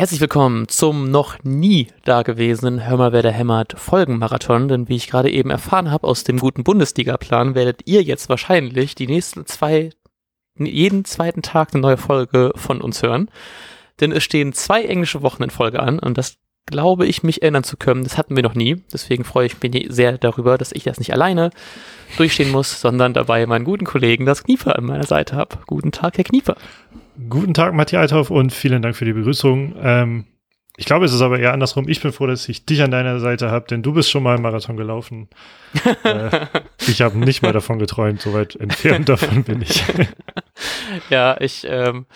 Herzlich willkommen zum noch nie dagewesenen Hör mal, wer der hämmert Folgenmarathon. Denn wie ich gerade eben erfahren habe aus dem guten Bundesliga-Plan, werdet ihr jetzt wahrscheinlich die nächsten zwei, jeden zweiten Tag eine neue Folge von uns hören. Denn es stehen zwei englische Wochen in Folge an und das glaube ich, mich erinnern zu können. Das hatten wir noch nie. Deswegen freue ich mich sehr darüber, dass ich das nicht alleine durchstehen muss, sondern dabei meinen guten Kollegen, das Knieper, an meiner Seite habe. Guten Tag, Herr Knieper. Guten Tag, Matthias Althoff und vielen Dank für die Begrüßung. Ähm, ich glaube, es ist aber eher andersrum. Ich bin froh, dass ich dich an deiner Seite habe, denn du bist schon mal einen Marathon gelaufen. äh, ich habe nicht mal davon geträumt, so weit entfernt davon bin ich. ja, ich ähm,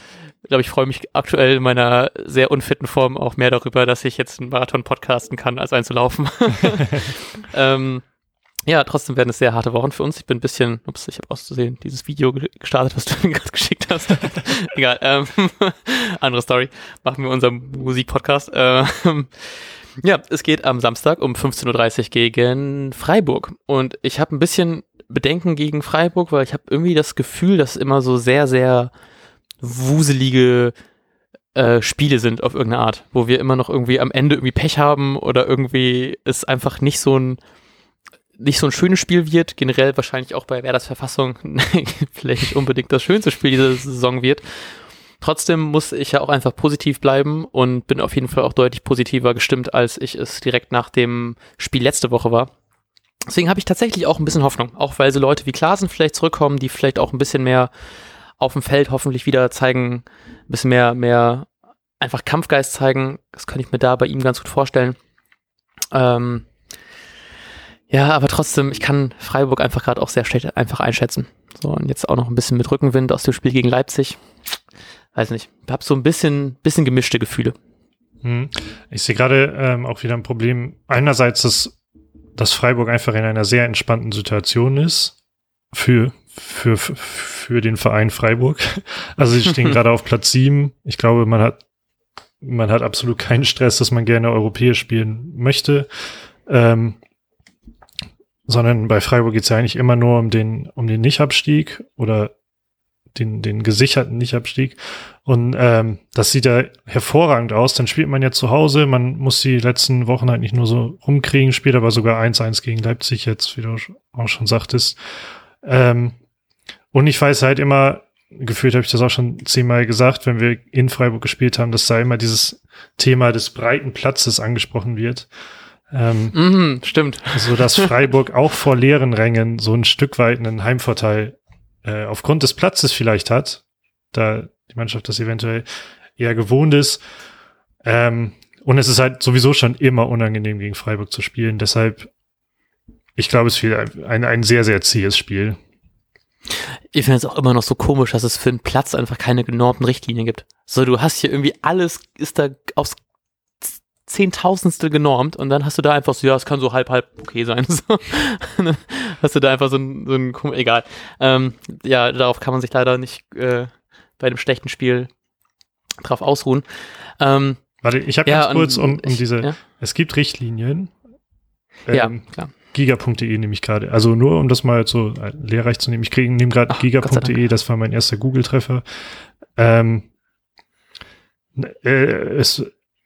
glaube, ich freue mich aktuell in meiner sehr unfitten Form auch mehr darüber, dass ich jetzt einen Marathon podcasten kann, als einzulaufen. ähm, ja, trotzdem werden es sehr harte Wochen für uns. Ich bin ein bisschen, ups, ich habe auszusehen, dieses Video gestartet, was du mir gerade geschickt hast. Egal, ähm, andere Story. Machen wir unseren Musikpodcast. Ähm, ja, es geht am Samstag um 15.30 Uhr gegen Freiburg. Und ich habe ein bisschen Bedenken gegen Freiburg, weil ich habe irgendwie das Gefühl, dass immer so sehr, sehr wuselige äh, Spiele sind auf irgendeine Art, wo wir immer noch irgendwie am Ende irgendwie Pech haben oder irgendwie es einfach nicht so ein nicht so ein schönes Spiel wird, generell wahrscheinlich auch bei Werders Verfassung vielleicht nicht unbedingt das schönste Spiel dieser Saison wird. Trotzdem muss ich ja auch einfach positiv bleiben und bin auf jeden Fall auch deutlich positiver gestimmt, als ich es direkt nach dem Spiel letzte Woche war. Deswegen habe ich tatsächlich auch ein bisschen Hoffnung, auch weil so Leute wie Klaasen vielleicht zurückkommen, die vielleicht auch ein bisschen mehr auf dem Feld hoffentlich wieder zeigen, ein bisschen mehr, mehr einfach Kampfgeist zeigen. Das kann ich mir da bei ihm ganz gut vorstellen. Ähm, ja, aber trotzdem, ich kann Freiburg einfach gerade auch sehr schlecht einfach einschätzen. So, und jetzt auch noch ein bisschen mit Rückenwind aus dem Spiel gegen Leipzig. Weiß nicht. Ich habe so ein bisschen, bisschen gemischte Gefühle. Hm. Ich sehe gerade ähm, auch wieder ein Problem. Einerseits, dass, dass Freiburg einfach in einer sehr entspannten Situation ist für, für, für den Verein Freiburg. Also sie stehen gerade auf Platz sieben. Ich glaube, man hat, man hat absolut keinen Stress, dass man gerne europäisch spielen möchte. Ähm, sondern bei Freiburg geht es ja eigentlich immer nur um den, um den Nichtabstieg oder den, den gesicherten Nichtabstieg. Und ähm, das sieht ja hervorragend aus. Dann spielt man ja zu Hause. Man muss die letzten Wochen halt nicht nur so rumkriegen, spielt aber sogar 1-1 gegen Leipzig jetzt, wie du auch schon sagtest. Ähm, und ich weiß halt immer, gefühlt habe ich das auch schon zehnmal gesagt, wenn wir in Freiburg gespielt haben, dass da immer dieses Thema des breiten Platzes angesprochen wird. Ähm, mhm, stimmt. So dass Freiburg auch vor leeren Rängen so ein Stück weit einen Heimvorteil äh, aufgrund des Platzes vielleicht hat, da die Mannschaft das eventuell eher gewohnt ist. Ähm, und es ist halt sowieso schon immer unangenehm gegen Freiburg zu spielen. Deshalb, ich glaube, es wird ein, ein sehr, sehr zähes Spiel. Ich finde es auch immer noch so komisch, dass es für einen Platz einfach keine genormten Richtlinien gibt. So, du hast hier irgendwie alles ist da aufs Zehntausendstel genormt und dann hast du da einfach so, ja, es kann so halb, halb okay sein. So. hast du da einfach so ein, so ein egal. Ähm, ja, darauf kann man sich leider nicht äh, bei dem schlechten Spiel drauf ausruhen. Ähm, Warte, ich habe ja, ganz kurz um, um ich, diese, ja? es gibt Richtlinien. Ähm, ja, klar. Giga.de nehme ich gerade. Also nur um das mal so lehrreich zu nehmen. Ich kriege nehme gerade Giga.de, das war mein erster Google-Treffer. Ähm, äh, es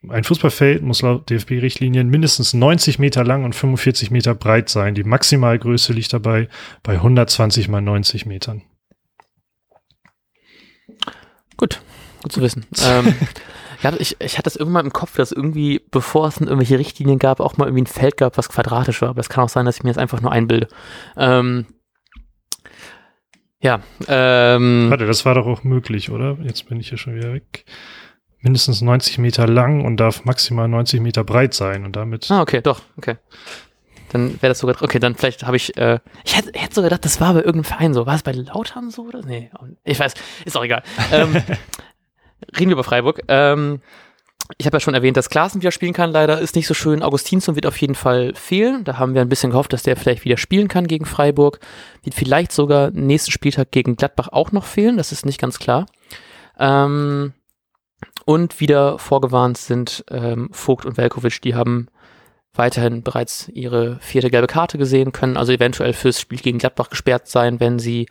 ein Fußballfeld muss laut DFB-Richtlinien mindestens 90 Meter lang und 45 Meter breit sein. Die Maximalgröße liegt dabei bei 120 mal 90 Metern. Gut, gut zu wissen. ähm, ja, ich, ich hatte das irgendwann im Kopf, dass irgendwie, bevor es irgendwelche Richtlinien gab, auch mal irgendwie ein Feld gab, was quadratisch war. Aber es kann auch sein, dass ich mir das einfach nur einbilde. Ähm, ja. Ähm, Warte, das war doch auch möglich, oder? Jetzt bin ich hier schon wieder weg mindestens 90 Meter lang und darf maximal 90 Meter breit sein und damit. Ah, okay, doch, okay. Dann wäre das sogar, okay, dann vielleicht habe ich, äh, ich hätte, hätte sogar gedacht, das war bei irgendeinem Verein so. War es bei Lautern so oder? Nee, ich weiß, ist auch egal. ähm, reden wir über Freiburg. Ähm, ich habe ja schon erwähnt, dass Klaassen wieder spielen kann. Leider ist nicht so schön. Augustinsson wird auf jeden Fall fehlen. Da haben wir ein bisschen gehofft, dass der vielleicht wieder spielen kann gegen Freiburg. Wird vielleicht sogar nächsten Spieltag gegen Gladbach auch noch fehlen. Das ist nicht ganz klar. Ähm, und wieder vorgewarnt sind ähm, Vogt und Velkovic, die haben weiterhin bereits ihre vierte gelbe Karte gesehen, können also eventuell fürs Spiel gegen Gladbach gesperrt sein, wenn sie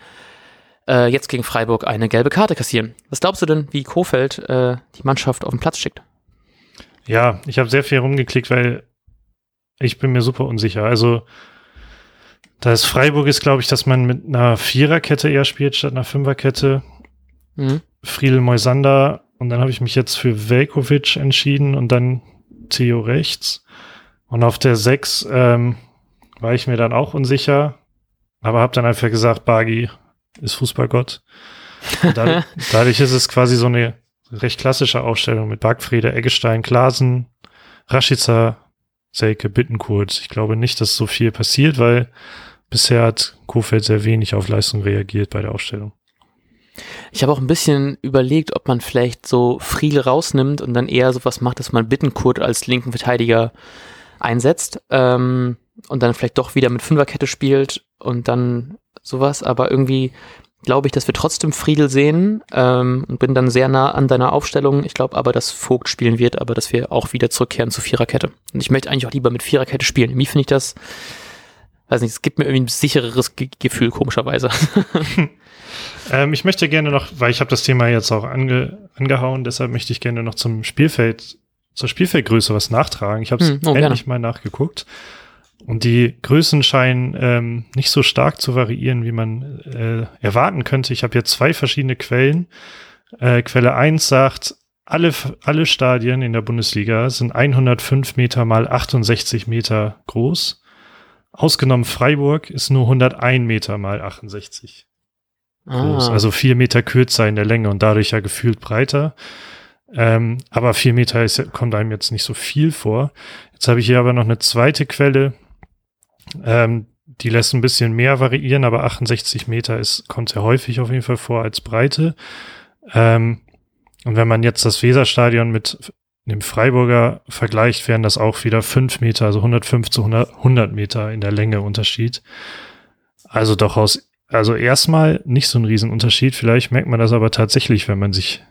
äh, jetzt gegen Freiburg eine gelbe Karte kassieren. Was glaubst du denn, wie Kofeld äh, die Mannschaft auf den Platz schickt? Ja, ich habe sehr viel rumgeklickt, weil ich bin mir super unsicher. Also da ist Freiburg ist, glaube ich, dass man mit einer Viererkette eher spielt statt einer Fünferkette. Mhm. Friedel Moisander und dann habe ich mich jetzt für Velkovic entschieden und dann Theo rechts. Und auf der Sechs ähm, war ich mir dann auch unsicher, aber habe dann einfach gesagt, Bagi ist Fußballgott. Dadurch, dadurch ist es quasi so eine recht klassische Aufstellung mit Bargfriede, Eggestein, Glasen, Rashica, Selke, Bittenkurt. Ich glaube nicht, dass so viel passiert, weil bisher hat Kofeld sehr wenig auf Leistung reagiert bei der Aufstellung. Ich habe auch ein bisschen überlegt, ob man vielleicht so Friedel rausnimmt und dann eher sowas macht, dass man Bittenkurt als linken Verteidiger einsetzt ähm, und dann vielleicht doch wieder mit Fünferkette spielt und dann sowas. Aber irgendwie glaube ich, dass wir trotzdem Friedel sehen ähm, und bin dann sehr nah an deiner Aufstellung. Ich glaube aber, dass Vogt spielen wird, aber dass wir auch wieder zurückkehren zu Viererkette. Und ich möchte eigentlich auch lieber mit Viererkette spielen. Wie finde ich das? Weiß nicht, es gibt mir irgendwie ein sichereres Ge Gefühl, komischerweise. ähm, ich möchte gerne noch, weil ich habe das Thema jetzt auch ange, angehauen, deshalb möchte ich gerne noch zum Spielfeld, zur Spielfeldgröße was nachtragen. Ich habe es hm, oh, endlich gerne. mal nachgeguckt. Und die Größen scheinen ähm, nicht so stark zu variieren, wie man äh, erwarten könnte. Ich habe hier zwei verschiedene Quellen. Äh, Quelle 1 sagt, alle, alle Stadien in der Bundesliga sind 105 Meter mal 68 Meter groß. Ausgenommen Freiburg ist nur 101 Meter mal 68 groß. Ah. Also vier Meter kürzer in der Länge und dadurch ja gefühlt breiter. Ähm, aber vier Meter ist, kommt einem jetzt nicht so viel vor. Jetzt habe ich hier aber noch eine zweite Quelle, ähm, die lässt ein bisschen mehr variieren, aber 68 Meter ist, kommt sehr häufig auf jeden Fall vor als Breite. Ähm, und wenn man jetzt das Weserstadion mit dem Freiburger vergleicht, wären das auch wieder 5 Meter, also 105 zu 100, 100 Meter in der Länge Unterschied. Also doch aus, also erstmal nicht so ein Riesenunterschied. Vielleicht merkt man das aber tatsächlich, wenn man sich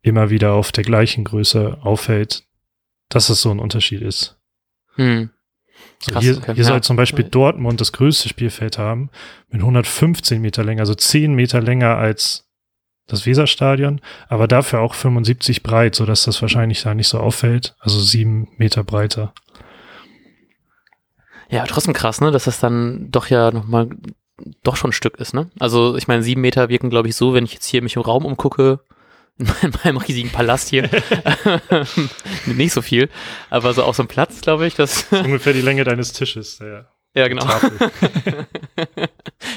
immer wieder auf der gleichen Größe aufhält, dass es so ein Unterschied ist. Hm. Krass, hier, okay. hier soll zum Beispiel Dortmund das größte Spielfeld haben, mit 115 Meter Länge, also 10 Meter länger als das Weserstadion, aber dafür auch 75 breit, so dass das wahrscheinlich da nicht so auffällt, also 7 Meter breiter. Ja, trotzdem krass, ne, dass das dann doch ja nochmal doch schon ein Stück ist, ne? Also ich meine, sieben Meter wirken, glaube ich, so, wenn ich jetzt hier mich im Raum umgucke, in meinem riesigen Palast hier. Nicht so viel, aber so auch so ein Platz, glaube ich. Das ungefähr die Länge deines Tisches. Ja, ja genau.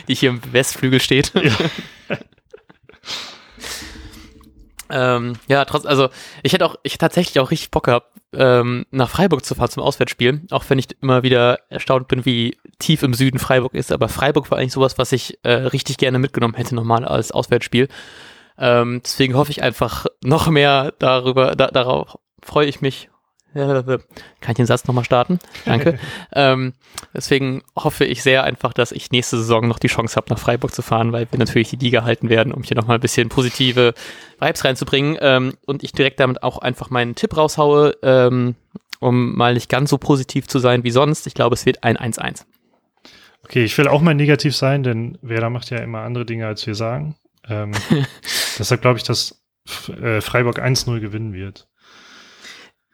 die hier im Westflügel steht. Ja. ähm, ja, trotz, also ich hätte auch, ich hätte tatsächlich auch richtig Bock gehabt, ähm, nach Freiburg zu fahren zum Auswärtsspiel, auch wenn ich immer wieder erstaunt bin, wie tief im Süden Freiburg ist. Aber Freiburg war eigentlich sowas, was ich äh, richtig gerne mitgenommen hätte nochmal als Auswärtsspiel. Ähm, deswegen hoffe ich einfach noch mehr darüber, da, darauf freue ich mich. Kann ich den Satz nochmal starten? Danke. ähm, deswegen hoffe ich sehr einfach, dass ich nächste Saison noch die Chance habe, nach Freiburg zu fahren, weil wir natürlich die Liga halten werden, um hier nochmal ein bisschen positive Vibes reinzubringen. Ähm, und ich direkt damit auch einfach meinen Tipp raushaue, ähm, um mal nicht ganz so positiv zu sein wie sonst. Ich glaube, es wird ein 1-1. Okay, ich will auch mal negativ sein, denn Werder macht ja immer andere Dinge, als wir sagen. Ähm, deshalb glaube ich, dass äh, Freiburg 1-0 gewinnen wird.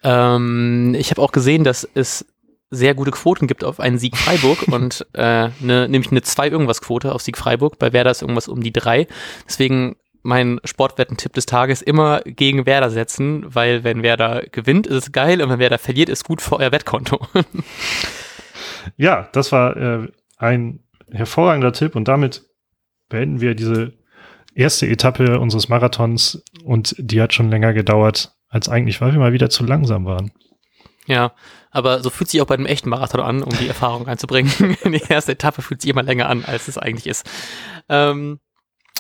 Ähm, ich habe auch gesehen, dass es sehr gute Quoten gibt auf einen Sieg Freiburg und äh, ne, nämlich eine 2 irgendwas Quote auf Sieg Freiburg. Bei Werder ist irgendwas um die 3. Deswegen mein Sportwetten-Tipp des Tages immer gegen Werder setzen, weil wenn Werder gewinnt, ist es geil und wenn Werder verliert, ist gut für euer Wettkonto. ja, das war äh, ein hervorragender Tipp und damit beenden wir diese erste Etappe unseres Marathons und die hat schon länger gedauert als eigentlich, weil wir mal wieder zu langsam waren. Ja, aber so fühlt sich auch bei einem echten Marathon an, um die Erfahrung einzubringen. die erste Etappe fühlt sich immer länger an, als es eigentlich ist. Ähm,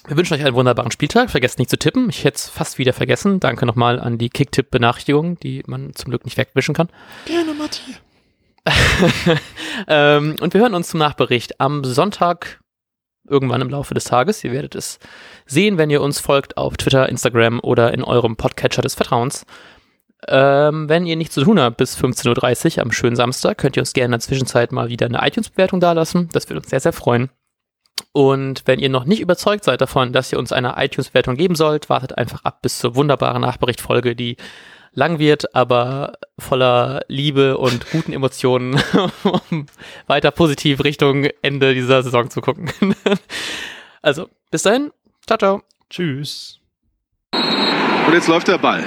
wir wünschen euch einen wunderbaren Spieltag. Vergesst nicht zu tippen. Ich hätte es fast wieder vergessen. Danke nochmal an die Kicktipp-Benachrichtigung, die man zum Glück nicht wegwischen kann. Gerne, Matti. ähm, und wir hören uns zum Nachbericht am Sonntag irgendwann im Laufe des Tages. Ihr werdet es sehen, wenn ihr uns folgt auf Twitter, Instagram oder in eurem Podcatcher des Vertrauens. Ähm, wenn ihr nichts zu tun habt bis 15.30 Uhr am schönen Samstag, könnt ihr uns gerne in der Zwischenzeit mal wieder eine iTunes-Bewertung dalassen. Das würde uns sehr, sehr freuen. Und wenn ihr noch nicht überzeugt seid davon, dass ihr uns eine iTunes-Bewertung geben sollt, wartet einfach ab bis zur wunderbaren Nachberichtfolge, die lang wird, aber voller Liebe und guten Emotionen, um weiter positiv Richtung Ende dieser Saison zu gucken. also, bis dahin. Ciao, ciao. Tschüss. Und jetzt läuft der Ball.